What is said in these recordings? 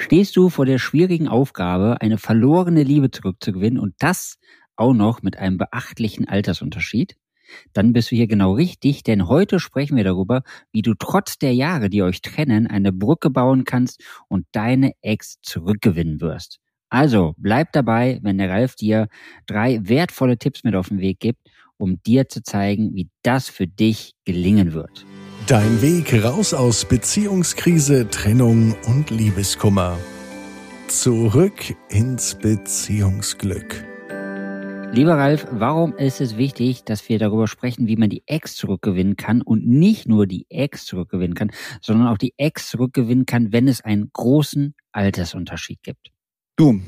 Stehst du vor der schwierigen Aufgabe, eine verlorene Liebe zurückzugewinnen und das auch noch mit einem beachtlichen Altersunterschied? Dann bist du hier genau richtig, denn heute sprechen wir darüber, wie du trotz der Jahre, die euch trennen, eine Brücke bauen kannst und deine Ex zurückgewinnen wirst. Also bleib dabei, wenn der Ralf dir drei wertvolle Tipps mit auf den Weg gibt, um dir zu zeigen, wie das für dich gelingen wird. Dein Weg raus aus Beziehungskrise, Trennung und Liebeskummer. Zurück ins Beziehungsglück. Lieber Ralf, warum ist es wichtig, dass wir darüber sprechen, wie man die Ex zurückgewinnen kann und nicht nur die Ex zurückgewinnen kann, sondern auch die Ex zurückgewinnen kann, wenn es einen großen Altersunterschied gibt? Du,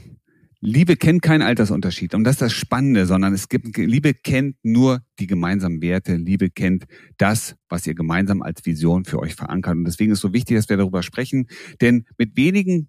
Liebe kennt keinen Altersunterschied. Und das ist das Spannende, sondern es gibt, Liebe kennt nur die gemeinsamen Werte. Liebe kennt das, was ihr gemeinsam als Vision für euch verankert. Und deswegen ist es so wichtig, dass wir darüber sprechen. Denn mit wenigen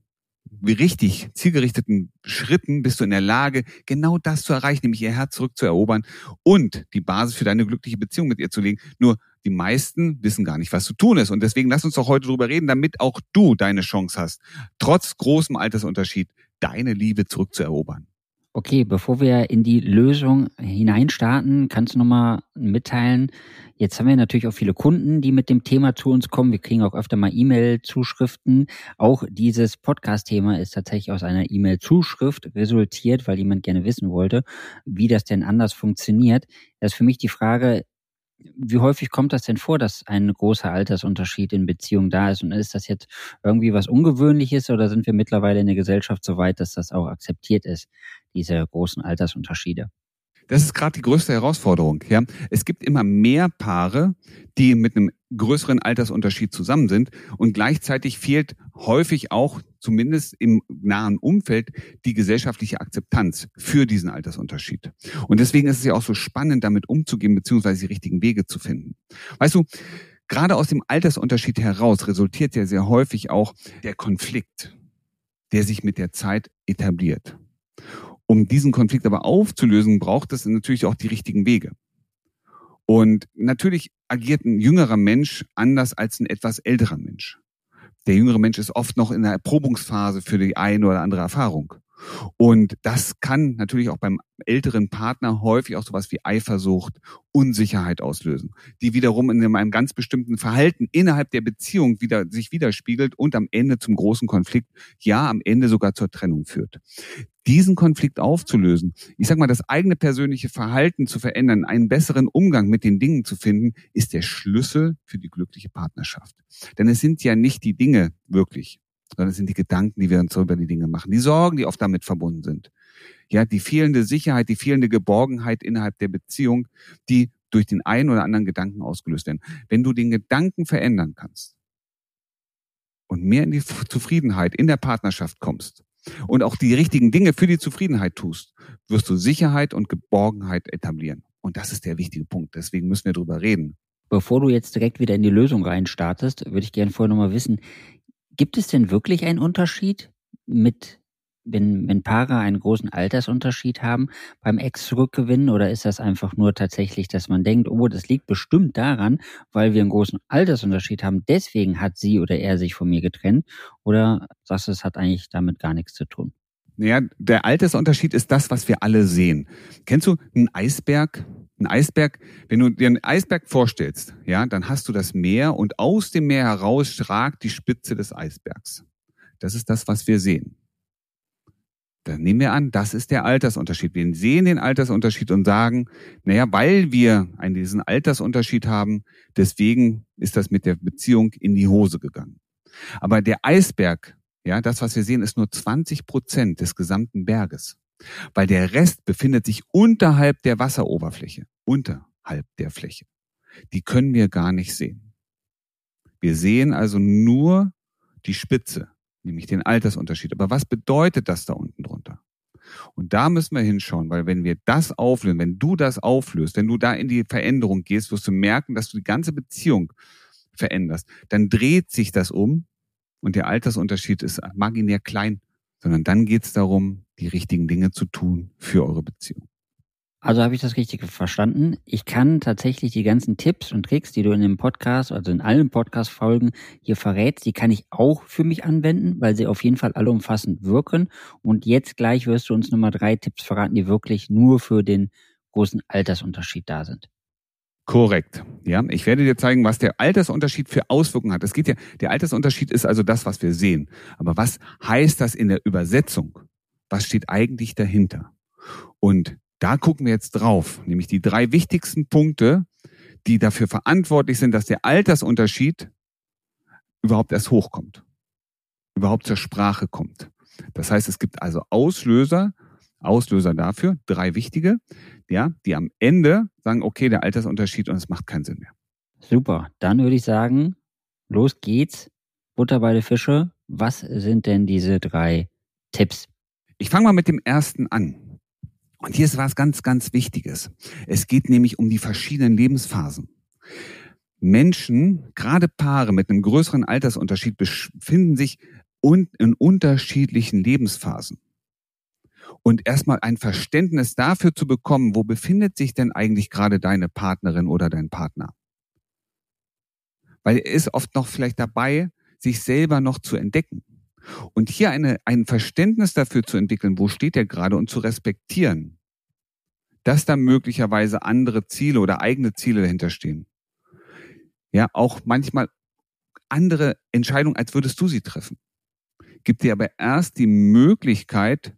richtig zielgerichteten Schritten bist du in der Lage, genau das zu erreichen, nämlich ihr Herz zurückzuerobern und die Basis für deine glückliche Beziehung mit ihr zu legen. Nur die meisten wissen gar nicht, was zu tun ist. Und deswegen lass uns doch heute darüber reden, damit auch du deine Chance hast, trotz großem Altersunterschied deine Liebe zurückzuerobern. Okay, bevor wir in die Lösung hineinstarten, kannst du nochmal mitteilen, jetzt haben wir natürlich auch viele Kunden, die mit dem Thema zu uns kommen. Wir kriegen auch öfter mal E-Mail-Zuschriften. Auch dieses Podcast-Thema ist tatsächlich aus einer E-Mail-Zuschrift resultiert, weil jemand gerne wissen wollte, wie das denn anders funktioniert. Das ist für mich die Frage, wie häufig kommt das denn vor, dass ein großer Altersunterschied in Beziehungen da ist? Und ist das jetzt irgendwie was Ungewöhnliches oder sind wir mittlerweile in der Gesellschaft so weit, dass das auch akzeptiert ist, diese großen Altersunterschiede? Das ist gerade die größte Herausforderung. Ja, es gibt immer mehr Paare, die mit einem größeren Altersunterschied zusammen sind und gleichzeitig fehlt häufig auch zumindest im nahen Umfeld die gesellschaftliche Akzeptanz für diesen Altersunterschied. Und deswegen ist es ja auch so spannend, damit umzugehen beziehungsweise die richtigen Wege zu finden. Weißt du, gerade aus dem Altersunterschied heraus resultiert ja sehr häufig auch der Konflikt, der sich mit der Zeit etabliert. Um diesen Konflikt aber aufzulösen, braucht es natürlich auch die richtigen Wege. Und natürlich agiert ein jüngerer Mensch anders als ein etwas älterer Mensch. Der jüngere Mensch ist oft noch in der Erprobungsphase für die eine oder andere Erfahrung. Und das kann natürlich auch beim älteren Partner häufig auch sowas wie Eifersucht, Unsicherheit auslösen, die wiederum in einem ganz bestimmten Verhalten innerhalb der Beziehung wieder sich widerspiegelt und am Ende zum großen Konflikt, ja, am Ende sogar zur Trennung führt diesen Konflikt aufzulösen, ich sag mal, das eigene persönliche Verhalten zu verändern, einen besseren Umgang mit den Dingen zu finden, ist der Schlüssel für die glückliche Partnerschaft. Denn es sind ja nicht die Dinge wirklich, sondern es sind die Gedanken, die wir uns über die Dinge machen, die Sorgen, die oft damit verbunden sind. Ja, die fehlende Sicherheit, die fehlende Geborgenheit innerhalb der Beziehung, die durch den einen oder anderen Gedanken ausgelöst werden. Wenn du den Gedanken verändern kannst und mehr in die Zufriedenheit in der Partnerschaft kommst, und auch die richtigen Dinge für die Zufriedenheit tust, wirst du Sicherheit und Geborgenheit etablieren. Und das ist der wichtige Punkt. Deswegen müssen wir drüber reden. Bevor du jetzt direkt wieder in die Lösung reinstartest, würde ich gerne vorher nochmal wissen, gibt es denn wirklich einen Unterschied mit wenn, wenn Paare einen großen Altersunterschied haben beim Ex-Rückgewinnen oder ist das einfach nur tatsächlich, dass man denkt, oh, das liegt bestimmt daran, weil wir einen großen Altersunterschied haben, deswegen hat sie oder er sich von mir getrennt oder sagst du, es hat eigentlich damit gar nichts zu tun? Naja, der Altersunterschied ist das, was wir alle sehen. Kennst du einen Eisberg? Ein Eisberg, wenn du dir einen Eisberg vorstellst, ja, dann hast du das Meer und aus dem Meer heraus ragt die Spitze des Eisbergs. Das ist das, was wir sehen. Dann nehmen wir an, das ist der Altersunterschied. Wir sehen den Altersunterschied und sagen, naja, weil wir einen, diesen Altersunterschied haben, deswegen ist das mit der Beziehung in die Hose gegangen. Aber der Eisberg, ja, das, was wir sehen, ist nur 20 Prozent des gesamten Berges. Weil der Rest befindet sich unterhalb der Wasseroberfläche, unterhalb der Fläche. Die können wir gar nicht sehen. Wir sehen also nur die Spitze nämlich den Altersunterschied. Aber was bedeutet das da unten drunter? Und da müssen wir hinschauen, weil wenn wir das auflösen, wenn du das auflöst, wenn du da in die Veränderung gehst, wirst du merken, dass du die ganze Beziehung veränderst. Dann dreht sich das um und der Altersunterschied ist marginär klein, sondern dann geht es darum, die richtigen Dinge zu tun für eure Beziehung. Also habe ich das richtig verstanden. Ich kann tatsächlich die ganzen Tipps und Tricks, die du in dem Podcast, also in allen Podcast-Folgen hier verrätst, die kann ich auch für mich anwenden, weil sie auf jeden Fall alle umfassend wirken. Und jetzt gleich wirst du uns nochmal drei Tipps verraten, die wirklich nur für den großen Altersunterschied da sind. Korrekt. Ja, ich werde dir zeigen, was der Altersunterschied für Auswirkungen hat. Es geht ja, der Altersunterschied ist also das, was wir sehen. Aber was heißt das in der Übersetzung? Was steht eigentlich dahinter? Und da gucken wir jetzt drauf, nämlich die drei wichtigsten Punkte, die dafür verantwortlich sind, dass der Altersunterschied überhaupt erst hochkommt, überhaupt zur Sprache kommt. Das heißt, es gibt also Auslöser, Auslöser dafür, drei wichtige, ja, die am Ende sagen, okay, der Altersunterschied und es macht keinen Sinn mehr. Super, dann würde ich sagen, los geht's. Butter bei der Fische. Was sind denn diese drei Tipps? Ich fange mal mit dem ersten an. Und hier ist was ganz, ganz Wichtiges. Es geht nämlich um die verschiedenen Lebensphasen. Menschen, gerade Paare mit einem größeren Altersunterschied, befinden sich in unterschiedlichen Lebensphasen. Und erstmal ein Verständnis dafür zu bekommen, wo befindet sich denn eigentlich gerade deine Partnerin oder dein Partner? Weil er ist oft noch vielleicht dabei, sich selber noch zu entdecken. Und hier eine, ein Verständnis dafür zu entwickeln, wo steht er gerade und zu respektieren, dass da möglicherweise andere Ziele oder eigene Ziele dahinter stehen. Ja, auch manchmal andere Entscheidungen, als würdest du sie treffen. Gibt dir aber erst die Möglichkeit,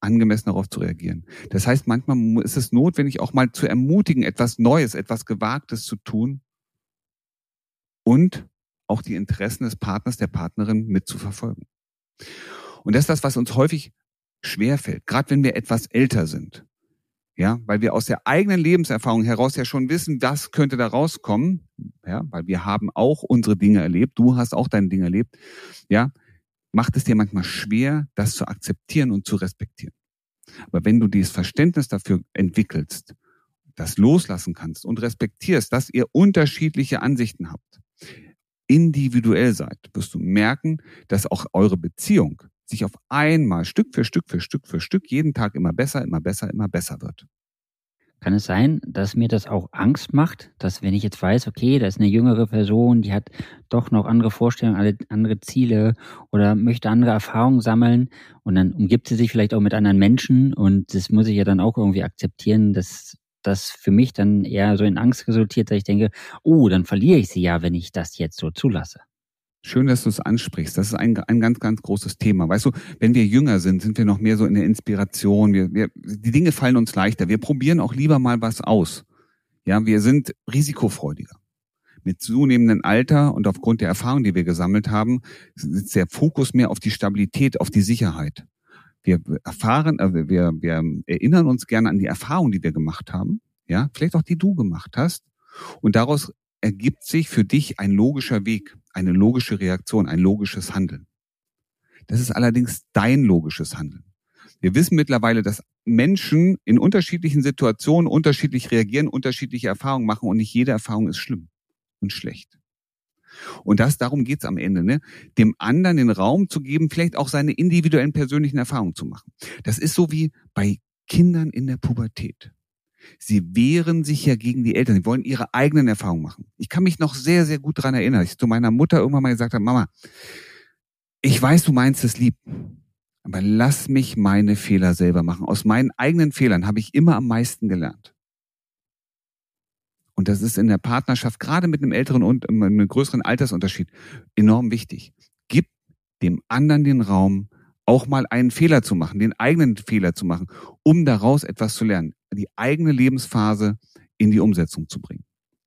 angemessen darauf zu reagieren. Das heißt, manchmal ist es notwendig, auch mal zu ermutigen, etwas Neues, etwas Gewagtes zu tun und auch die Interessen des Partners, der Partnerin mitzuverfolgen. Und das ist das, was uns häufig schwerfällt, gerade wenn wir etwas älter sind. Ja, weil wir aus der eigenen Lebenserfahrung heraus ja schon wissen, das könnte da rauskommen. Ja, weil wir haben auch unsere Dinge erlebt. Du hast auch deine Dinge erlebt. Ja, macht es dir manchmal schwer, das zu akzeptieren und zu respektieren. Aber wenn du dieses Verständnis dafür entwickelst, das loslassen kannst und respektierst, dass ihr unterschiedliche Ansichten habt, individuell seid, wirst du merken, dass auch eure Beziehung sich auf einmal Stück für Stück für Stück für Stück jeden Tag immer besser, immer besser, immer besser wird. Kann es sein, dass mir das auch Angst macht, dass wenn ich jetzt weiß, okay, da ist eine jüngere Person, die hat doch noch andere Vorstellungen, andere Ziele oder möchte andere Erfahrungen sammeln und dann umgibt sie sich vielleicht auch mit anderen Menschen und das muss ich ja dann auch irgendwie akzeptieren, dass das für mich dann eher so in Angst resultiert, dass ich denke, oh, dann verliere ich sie ja, wenn ich das jetzt so zulasse. Schön, dass du es ansprichst. Das ist ein, ein ganz, ganz großes Thema. Weißt du, wenn wir jünger sind, sind wir noch mehr so in der Inspiration. Wir, wir, die Dinge fallen uns leichter. Wir probieren auch lieber mal was aus. Ja, wir sind risikofreudiger. Mit zunehmendem Alter und aufgrund der Erfahrung, die wir gesammelt haben, ist der Fokus mehr auf die Stabilität, auf die Sicherheit. Wir erfahren, äh, wir, wir erinnern uns gerne an die Erfahrung, die wir gemacht haben, ja, vielleicht auch die du gemacht hast. Und daraus ergibt sich für dich ein logischer Weg, eine logische Reaktion, ein logisches Handeln. Das ist allerdings dein logisches Handeln. Wir wissen mittlerweile, dass Menschen in unterschiedlichen Situationen unterschiedlich reagieren, unterschiedliche Erfahrungen machen und nicht jede Erfahrung ist schlimm und schlecht. Und das, darum geht's am Ende, ne? dem anderen den Raum zu geben, vielleicht auch seine individuellen persönlichen Erfahrungen zu machen. Das ist so wie bei Kindern in der Pubertät. Sie wehren sich ja gegen die Eltern. Sie wollen ihre eigenen Erfahrungen machen. Ich kann mich noch sehr, sehr gut dran erinnern, ich zu meiner Mutter irgendwann mal gesagt habe, Mama, ich weiß, du meinst es lieb, aber lass mich meine Fehler selber machen. Aus meinen eigenen Fehlern habe ich immer am meisten gelernt. Und das ist in der Partnerschaft, gerade mit einem älteren und einem größeren Altersunterschied, enorm wichtig. Gib dem anderen den Raum, auch mal einen Fehler zu machen, den eigenen Fehler zu machen, um daraus etwas zu lernen, die eigene Lebensphase in die Umsetzung zu bringen.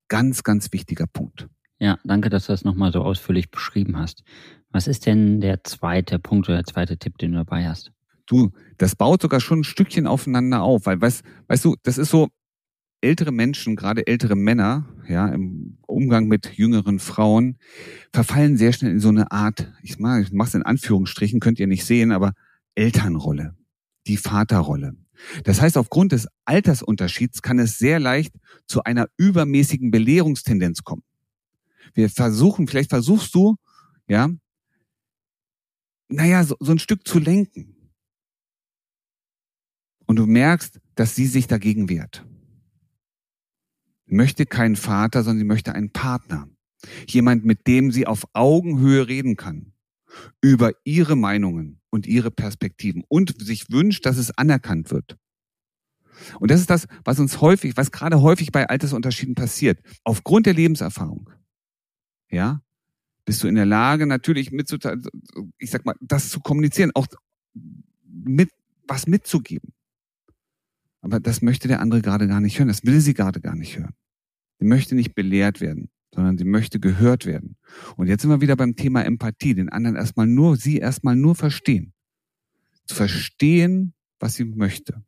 Ganz, ganz wichtiger Punkt. Ja, danke, dass du das nochmal so ausführlich beschrieben hast. Was ist denn der zweite Punkt oder der zweite Tipp, den du dabei hast? Du, das baut sogar schon ein Stückchen aufeinander auf, weil, weißt, weißt du, das ist so, ältere Menschen, gerade ältere Männer, ja, im Umgang mit jüngeren Frauen, verfallen sehr schnell in so eine Art, ich mache es in Anführungsstrichen, könnt ihr nicht sehen, aber Elternrolle, die Vaterrolle. Das heißt, aufgrund des Altersunterschieds kann es sehr leicht zu einer übermäßigen Belehrungstendenz kommen. Wir versuchen, vielleicht versuchst du, ja, naja, so, so ein Stück zu lenken. Und du merkst, dass sie sich dagegen wehrt. Möchte keinen Vater, sondern sie möchte einen Partner. Jemand, mit dem sie auf Augenhöhe reden kann über ihre Meinungen und ihre Perspektiven und sich wünscht, dass es anerkannt wird. Und das ist das, was uns häufig, was gerade häufig bei Altersunterschieden passiert. Aufgrund der Lebenserfahrung, ja, bist du in der Lage, natürlich mitzuteilen, ich sag mal, das zu kommunizieren, auch mit, was mitzugeben. Aber das möchte der andere gerade gar nicht hören. Das will sie gerade gar nicht hören. Sie möchte nicht belehrt werden sondern sie möchte gehört werden. Und jetzt sind wir wieder beim Thema Empathie, den anderen erstmal nur, sie erstmal nur verstehen. Zu verstehen, was sie möchte,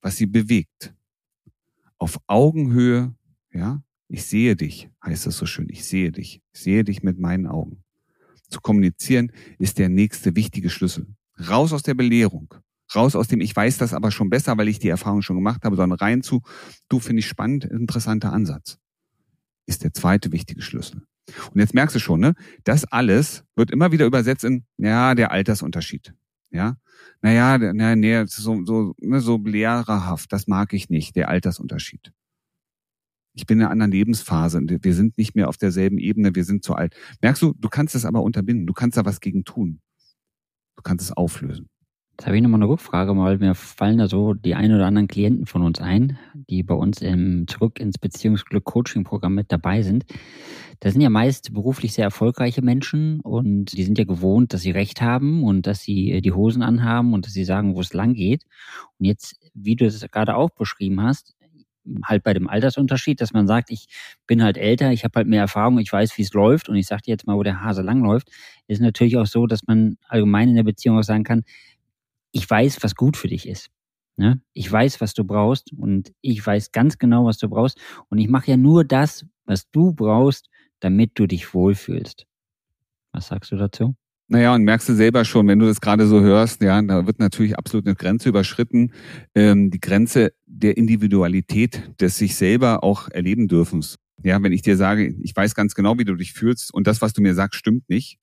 was sie bewegt. Auf Augenhöhe, ja, ich sehe dich, heißt das so schön, ich sehe dich, ich sehe dich mit meinen Augen. Zu kommunizieren ist der nächste wichtige Schlüssel. Raus aus der Belehrung, raus aus dem, ich weiß das aber schon besser, weil ich die Erfahrung schon gemacht habe, sondern rein zu, du finde ich spannend, interessanter Ansatz ist der zweite wichtige Schlüssel. Und jetzt merkst du schon, ne, das alles wird immer wieder übersetzt in, ja, der Altersunterschied. Ja, naja, naja, nee, so, so, ne, so lehrerhaft, das mag ich nicht, der Altersunterschied. Ich bin in einer anderen Lebensphase und wir sind nicht mehr auf derselben Ebene, wir sind zu alt. Merkst du, du kannst es aber unterbinden, du kannst da was gegen tun. Du kannst es auflösen. Jetzt habe ich nochmal eine Rückfrage, weil mir fallen da so die ein oder anderen Klienten von uns ein, die bei uns im Zurück ins Beziehungsglück Coaching Programm mit dabei sind. Das sind ja meist beruflich sehr erfolgreiche Menschen und die sind ja gewohnt, dass sie Recht haben und dass sie äh, die Hosen anhaben und dass sie sagen, wo es lang geht. Und jetzt, wie du es gerade auch beschrieben hast, halt bei dem Altersunterschied, dass man sagt, ich bin halt älter, ich habe halt mehr Erfahrung, ich weiß, wie es läuft und ich sage dir jetzt mal, wo der Hase langläuft, ist natürlich auch so, dass man allgemein in der Beziehung auch sagen kann, ich weiß, was gut für dich ist. Ne? Ich weiß, was du brauchst und ich weiß ganz genau, was du brauchst. Und ich mache ja nur das, was du brauchst, damit du dich wohlfühlst. Was sagst du dazu? Naja, und merkst du selber schon, wenn du das gerade so hörst, ja, da wird natürlich absolut eine Grenze überschritten. Ähm, die Grenze der Individualität, des sich selber auch erleben dürfens. Ja, wenn ich dir sage, ich weiß ganz genau, wie du dich fühlst und das, was du mir sagst, stimmt nicht,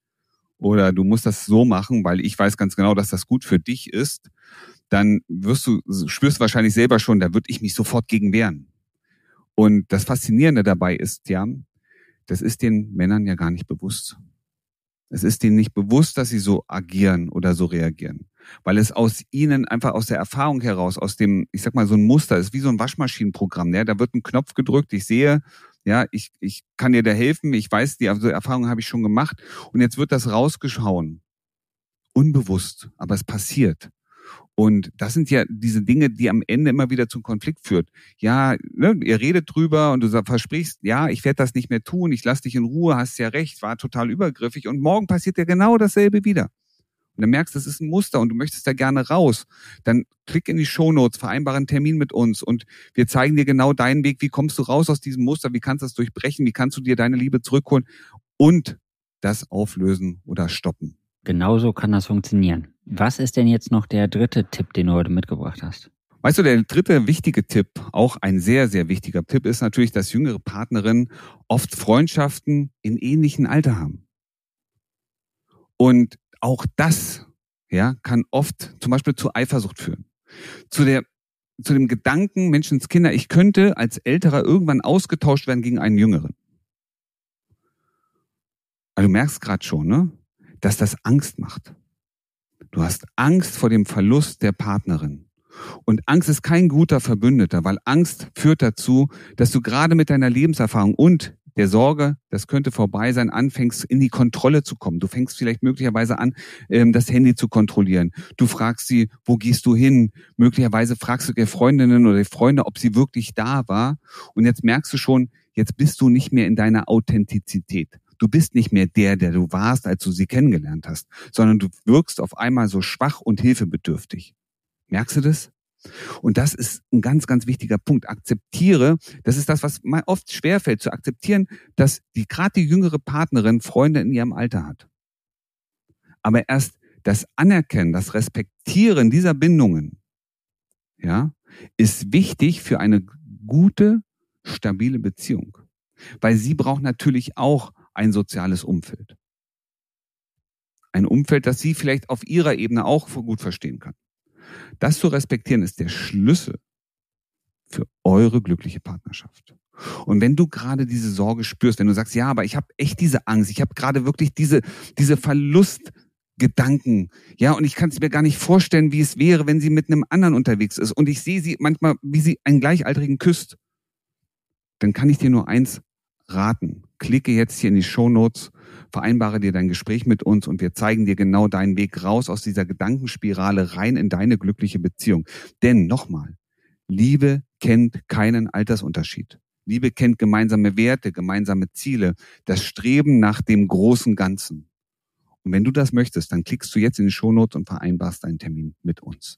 oder du musst das so machen, weil ich weiß ganz genau, dass das gut für dich ist, dann wirst du, spürst wahrscheinlich selber schon, da würde ich mich sofort gegen wehren. Und das Faszinierende dabei ist, ja, das ist den Männern ja gar nicht bewusst. Es ist denen nicht bewusst, dass sie so agieren oder so reagieren. Weil es aus ihnen einfach aus der Erfahrung heraus, aus dem, ich sag mal, so ein Muster ist, wie so ein Waschmaschinenprogramm. Ja? Da wird ein Knopf gedrückt, ich sehe, ja, ich, ich kann dir da helfen, ich weiß, die also Erfahrung habe ich schon gemacht. Und jetzt wird das rausgeschauen. Unbewusst, aber es passiert. Und das sind ja diese Dinge, die am Ende immer wieder zum Konflikt führt. Ja, ne, ihr redet drüber und du versprichst, ja, ich werde das nicht mehr tun, ich lass dich in Ruhe, hast ja recht, war total übergriffig. Und morgen passiert ja genau dasselbe wieder und dann merkst, das ist ein Muster und du möchtest da gerne raus, dann klick in die Shownotes, vereinbare einen Termin mit uns und wir zeigen dir genau deinen Weg, wie kommst du raus aus diesem Muster, wie kannst du das durchbrechen, wie kannst du dir deine Liebe zurückholen und das auflösen oder stoppen. Genauso kann das funktionieren. Was ist denn jetzt noch der dritte Tipp, den du heute mitgebracht hast? Weißt du, der dritte wichtige Tipp, auch ein sehr, sehr wichtiger Tipp, ist natürlich, dass jüngere Partnerinnen oft Freundschaften in ähnlichen Alter haben. Und auch das ja, kann oft zum Beispiel zu Eifersucht führen. Zu der zu dem Gedanken, Menschenskinder, ich könnte als Älterer irgendwann ausgetauscht werden gegen einen Jüngeren. Aber du merkst gerade schon, ne, dass das Angst macht. Du hast Angst vor dem Verlust der Partnerin. Und Angst ist kein guter Verbündeter, weil Angst führt dazu, dass du gerade mit deiner Lebenserfahrung und der Sorge, das könnte vorbei sein, anfängst in die Kontrolle zu kommen. Du fängst vielleicht möglicherweise an, ähm, das Handy zu kontrollieren. Du fragst sie, wo gehst du hin? Möglicherweise fragst du der Freundinnen oder Freunde, ob sie wirklich da war. Und jetzt merkst du schon, jetzt bist du nicht mehr in deiner Authentizität. Du bist nicht mehr der, der du warst, als du sie kennengelernt hast, sondern du wirkst auf einmal so schwach und hilfebedürftig. Merkst du das? Und das ist ein ganz, ganz wichtiger Punkt. Akzeptiere, das ist das, was mir oft schwerfällt, zu akzeptieren, dass die gerade die jüngere Partnerin Freunde in ihrem Alter hat. Aber erst das Anerkennen, das Respektieren dieser Bindungen, ja, ist wichtig für eine gute, stabile Beziehung. Weil sie braucht natürlich auch ein soziales Umfeld. Ein Umfeld, das sie vielleicht auf ihrer Ebene auch gut verstehen kann. Das zu respektieren ist der Schlüssel für eure glückliche Partnerschaft. Und wenn du gerade diese Sorge spürst, wenn du sagst, ja, aber ich habe echt diese Angst, ich habe gerade wirklich diese, diese Verlustgedanken, ja, und ich kann es mir gar nicht vorstellen, wie es wäre, wenn sie mit einem anderen unterwegs ist. Und ich sehe sie manchmal, wie sie einen Gleichaltrigen küsst. Dann kann ich dir nur eins raten. Klicke jetzt hier in die Show Notes, vereinbare dir dein Gespräch mit uns und wir zeigen dir genau deinen Weg raus aus dieser Gedankenspirale rein in deine glückliche Beziehung. Denn nochmal, Liebe kennt keinen Altersunterschied. Liebe kennt gemeinsame Werte, gemeinsame Ziele, das Streben nach dem großen Ganzen. Und wenn du das möchtest, dann klickst du jetzt in die Shownotes und vereinbarst deinen Termin mit uns.